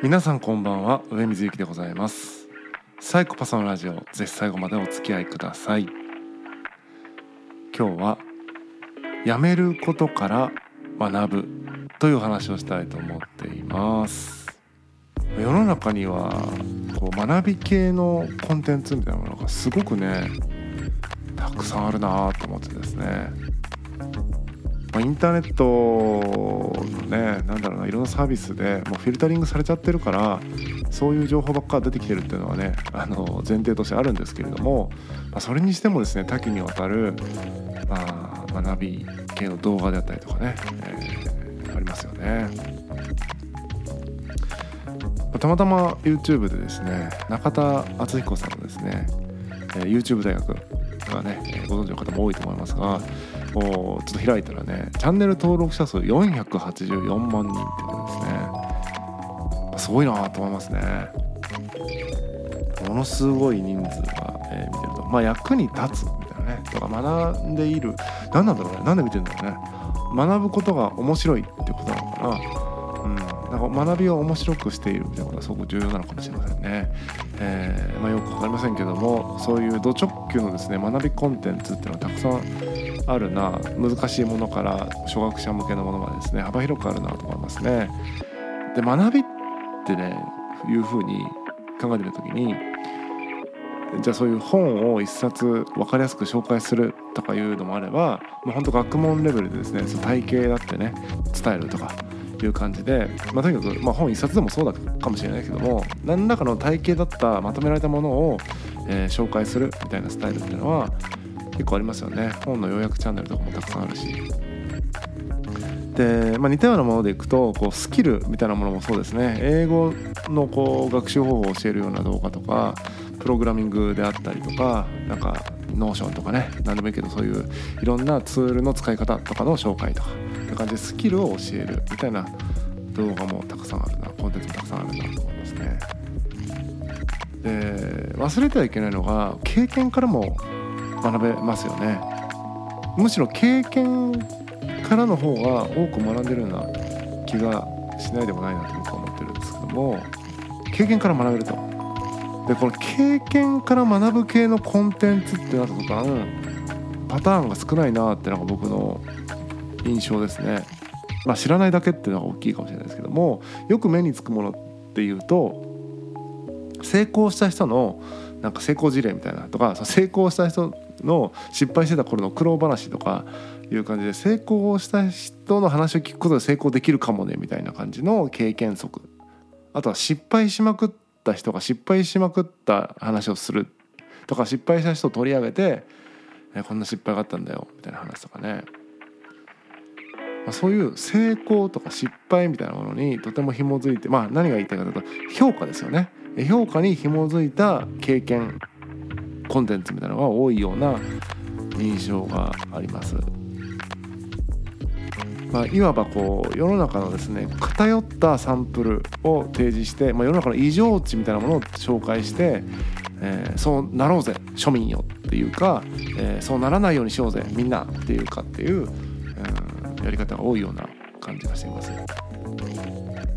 皆さんこんばんは上水幸でございます。サイコパスのラジオぜひ最後までお付き合いください。今日はやめることから学ぶという話をしたいと思っています。世の中にはこう学び系のコンテンツみたいなものがすごくねたくさんあるなと思ってですね。まあ、インターネットのねなんだろうないろんなサービスでもうフィルタリングされちゃってるからそういう情報ばっか出てきてるっていうのはねあの前提としてあるんですけれども、まあ、それにしてもですね多岐にわたる、まあ、学び系の動画であったりとかね、えー、ありますよね。たまたま YouTube でですね中田敦彦さんのですね YouTube 大学がねご存知の方も多いと思いますがこうちょっと開いたらねチャンネル登録者数484万人ってことですね。すごいなと思いますね。ものすごい人数が、えー、見てると。まあ役に立つみたいなね。とか学んでいる。何なんだろうね。なんで見てるんだろうね。学ぶことが面白いってことなのかな。うん、なんか学びを面白くしているみたいなことがすごく重要なのかもしれませんね。えーまあ、よく分かりませんけどもそういうド直球のですね学びコンテンツっていうのはたくさんあるな難しいものから初学者向けのものまでですね幅広くあるなと思いますね。で学びってねいうふうに考えてみた時にじゃあそういう本を一冊分かりやすく紹介するとかいうのもあればもうほんと学問レベルでですねその体系だってね伝えるとかいう感じで、まあ、とにかく、まあ、本一冊でもそうだかもしれないけども何らかの体系だったまとめられたものを、えー、紹介するみたいなスタイルっていうのは結構ありますよね。本の要約チャンネルとかもたくさんあるし。で、まあ、似たようなものでいくとこうスキルみたいなものもそうですね。英語のこう学習方法を教えるような動画とかプログラミングであったりとかなんか Notion とかね。何でもいいけどそういういろんなツールの使い方とかの紹介とか。いう感じでスキルを教えるみたいな動画もたくさんあるな。コンテンツもたくさんあるなと思いますね。で忘れてはいけないのが経験からも学べますよね。むしろ経験からの方が多く学んでるような気がしないでもないなと僕は思ってるんですけども経験から学べると。でこの経験から学ぶ系のコンテンツってなった途端パターンが少ないなってのが僕の印象ですね。まあ、知らないだけっていうのが大きいかもしれないですけどもよく目につくものっていうと成功した人のなんか成功事例みたいなとか成功した人の失敗してた頃の苦労話とかいう感じで成功した人の話を聞くことで成功できるかもねみたいな感じの経験則。あとは失敗しまくった人が失敗しまくった話をするとか失敗した人を取り上げてこんな失敗があったんだよみたいな話とかね。まあ、そういう成功とか失敗みたいなものにとても紐づいてまあ何が言いたいかというと評価ですよね。評価に紐づいた経験。コンテンツみたいなのが多いような印象があります。まあ、いわばこう世の中のですね偏ったサンプルを提示して、まあ、世の中の異常値みたいなものを紹介して、えー、そうなろうぜ庶民よっていうか、えー、そうならないようにしようぜみんなっていうかっていう、うんやり方が多いような感じがしています。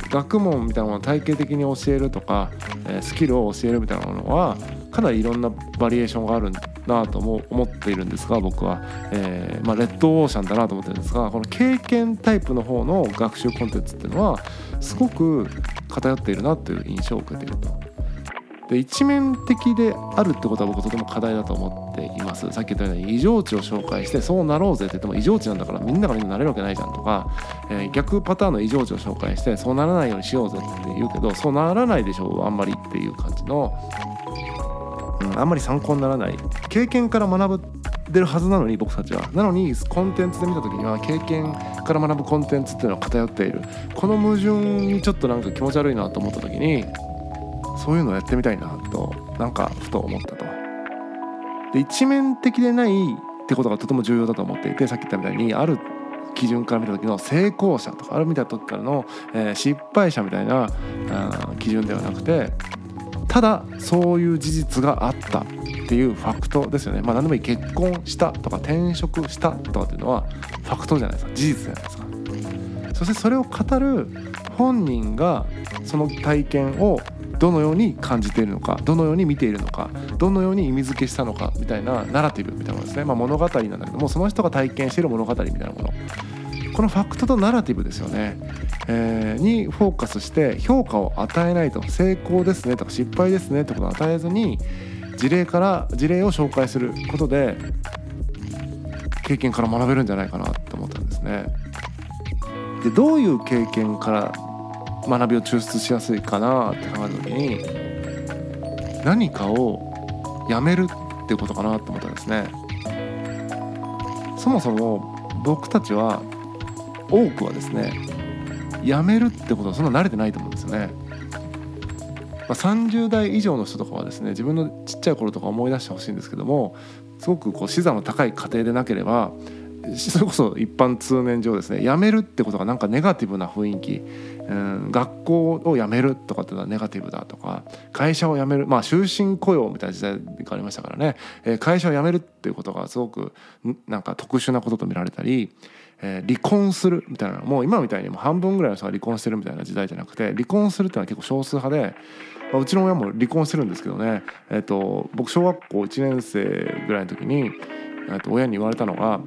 学問みたいなものを体系的に教えるとか、えスキルを教えるみたいなものはかなりいろんなバリエーションがあるなとも思っているんですが僕は、えー、まあ、レッドオーシャンだなと思ってるんですがこの経験タイプの方の学習コンテンツっていうのはすごく偏っているなという印象を受けていると。で一面的であるってことは僕とても課題だと思っていますさっき言ったように異常値を紹介してそうなろうぜって言っても異常値なんだからみんながみんななれるわけないじゃんとか、えー、逆パターンの異常値を紹介してそうならないようにしようぜって言うけどそうならないでしょうあんまりっていう感じの、あんまり参考にならない。経験から学ぶてるはずなのに僕たちは。なのにコンテンツで見た時には経験から学ぶコンテンツっていうのは偏っている。この矛盾にちょっとなんか気持ち悪いなと思った時にそういうのをやってみたいなとなんかふと思ったと。で一面的でないってことがとても重要だと思っていてさっき言ったみたいにある基準から見た時の成功者とかある見た時からの、えー、失敗者みたいな基準ではなくてただそういう事実があったっていうファクトですよね。まあ何でもいい。結婚したとか転職したとかっていうのはファクトじゃないですか。事実じゃないですか。そしてそれを語る本人がその体験をどのように感じているのかどのように見ているのかどのように意味付けしたのかみたいなナラティブみたいなものですね、まあ、物語なんだけどもその人が体験している物語みたいなもの。このファクトとナラティブですよね、えー、にフォーカスして評価を与えないと成功ですねとか失敗ですねってことを与えずに事例から事例を紹介することで経験から学べるんじゃないかなって思ったんですね。でどういう経験から学びを抽出しやすいかなって考えた時に何かをやめるってことかなと思ったんですね。そもそも僕たちは多くはですねやめるってことはそんな慣れてないと思うんですよね。まあ、30代以上の人とかはですね自分のちっちゃい頃とか思い出してほしいんですけどもすごくこう資産の高い家庭でなければそれこそ一般通念上ですね辞めるってことがなんかネガティブな雰囲気、うん、学校を辞めるとかってのはネガティブだとか会社を辞めるまあ終身雇用みたいな時代がありましたからね、えー、会社を辞めるっていうことがすごくなんか特殊なことと見られたり、えー、離婚するみたいなもう今みたいにも半分ぐらいの人が離婚してるみたいな時代じゃなくて離婚するっていうのは結構少数派で。まあ、うちの親も離婚してるんですけどね、えーと、僕小学校1年生ぐらいの時に、と親に言われたのが、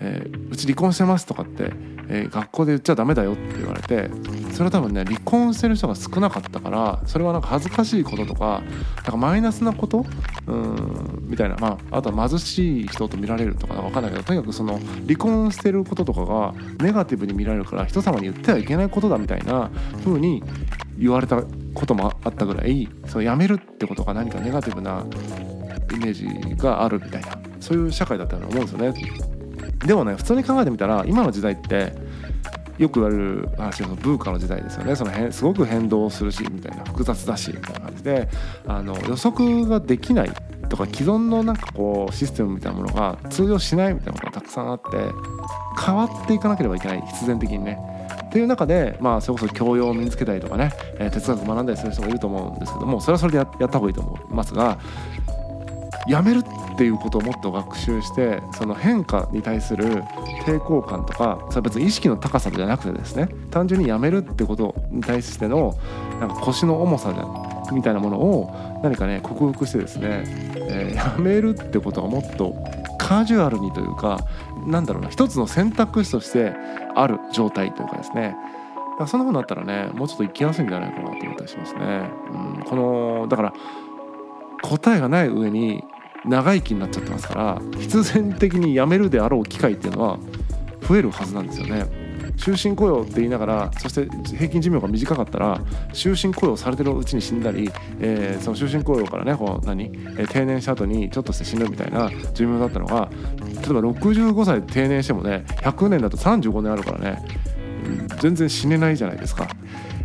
えー「うち離婚してます」とかって、えー、学校で言っちゃダメだよって言われてそれは多分ね離婚してる人が少なかったからそれはなんか恥ずかしいこととかなんかマイナスなことうんみたいな、まあ、あとは貧しい人と見られるとか分かんないけどとにかくその離婚してることとかがネガティブに見られるから人様に言ってはいけないことだみたいな風に言われたこともあったぐらいその辞めるってことが何かネガティブなイメージがあるみたいな。そういう社会だったと思うんですよね。でもね普通に考えてみたら今の時代ってよく言われる話のブーカの時代ですよねそのすごく変動するしみたいな複雑だしみたいな感じであの予測ができないとか既存のなんかこうシステムみたいなものが通用しないみたいなことがたくさんあって変わっていかなければいけない必然的にね。っていう中で、まあ、それこそ教養を身につけたりとかね、えー、哲学学んだりする人もいると思うんですけどもそれはそれでややった方がいいと思いますがやめるっていうことをもっと学習してその変化に対する抵抗感とかそれ別に意識の高さじゃなくてですね単純にやめるってことに対してのなんか腰の重さじゃみたいなものを何かね克服してですね、えー、やめるってことがもっとカジュアルにというかなんだろうな一つの選択肢としてある状態というかですねだからそんなふうになったらねもうちょっと生きやすいんじゃないかなと思ったりしますね。うん、このだから答えがない上に長生きになっちゃってますから必然的に辞めるであろう機会っていうのは増えるはずなんですよね。終身雇用って言いながらそして平均寿命が短かったら終身雇用されてるうちに死んだり、えー、その終身雇用からねこう何、えー、定年した後にちょっとして死ぬみたいな寿命だったのが例えば65歳で定年してもね100年だと35年あるからね全然死ねないじゃないですか。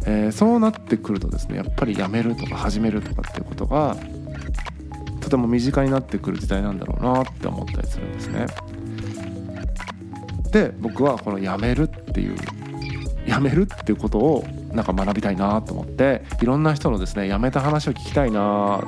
えー、そうなってくるとですねやっぱりやめるとか始めるとかっていうことがとても身近になってくる時代なんだろうなって思ったりするんですね。で僕はこの「やめる」っていう「やめる」っていうことをなんか学びたいなと思っていろんな人のですねやめた話を聞きたいな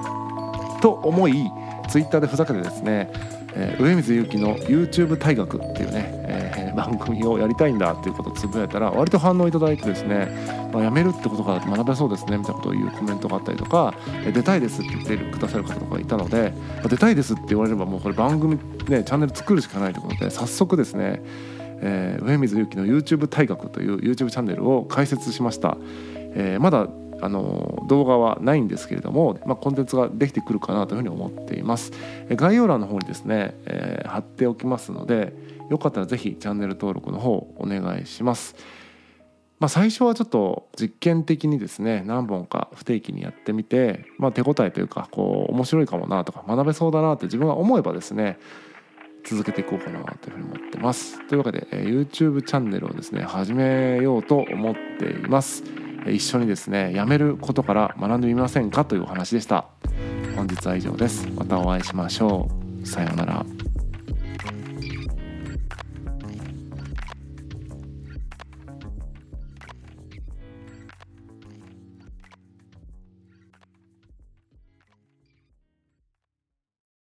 と思いツイッターでふざけてですね、えー、上水祐樹の YouTube 大学っていうね、えー、番組をやりたいんだっていうことをつぶやいたら割と反応いただいてですね、まあ、やめるってことから学べそうですねみたいなことを言うコメントがあったりとか、出たいですって言ってくださる方とかいたので、出たいですって言われればもうこれ番組ねチャンネル作るしかないということで早速ですねえー、上水祐樹の YouTube 大学という YouTube チャンネルを開設しました、えー、まだあの動画はないんですけれども、まあ、コンテンツができてくるかなというふうに思っています。概要欄の方にですね、えー、貼っておきますのでよかったら是非チャンネル登録の方お願いしますまあ、最初はちょっと実験的にですね何本か不定期にやってみて、まあ、手応えというかこう面白いかもなとか学べそうだなって自分が思えばですね続けていこうかなというふうに思ってます。というわけで、え YouTube チャンネルをですね始めようと思っています。一緒にですねやめることから学んでみませんかというお話でした。本日は以上です。またお会いしましょう。さようなら。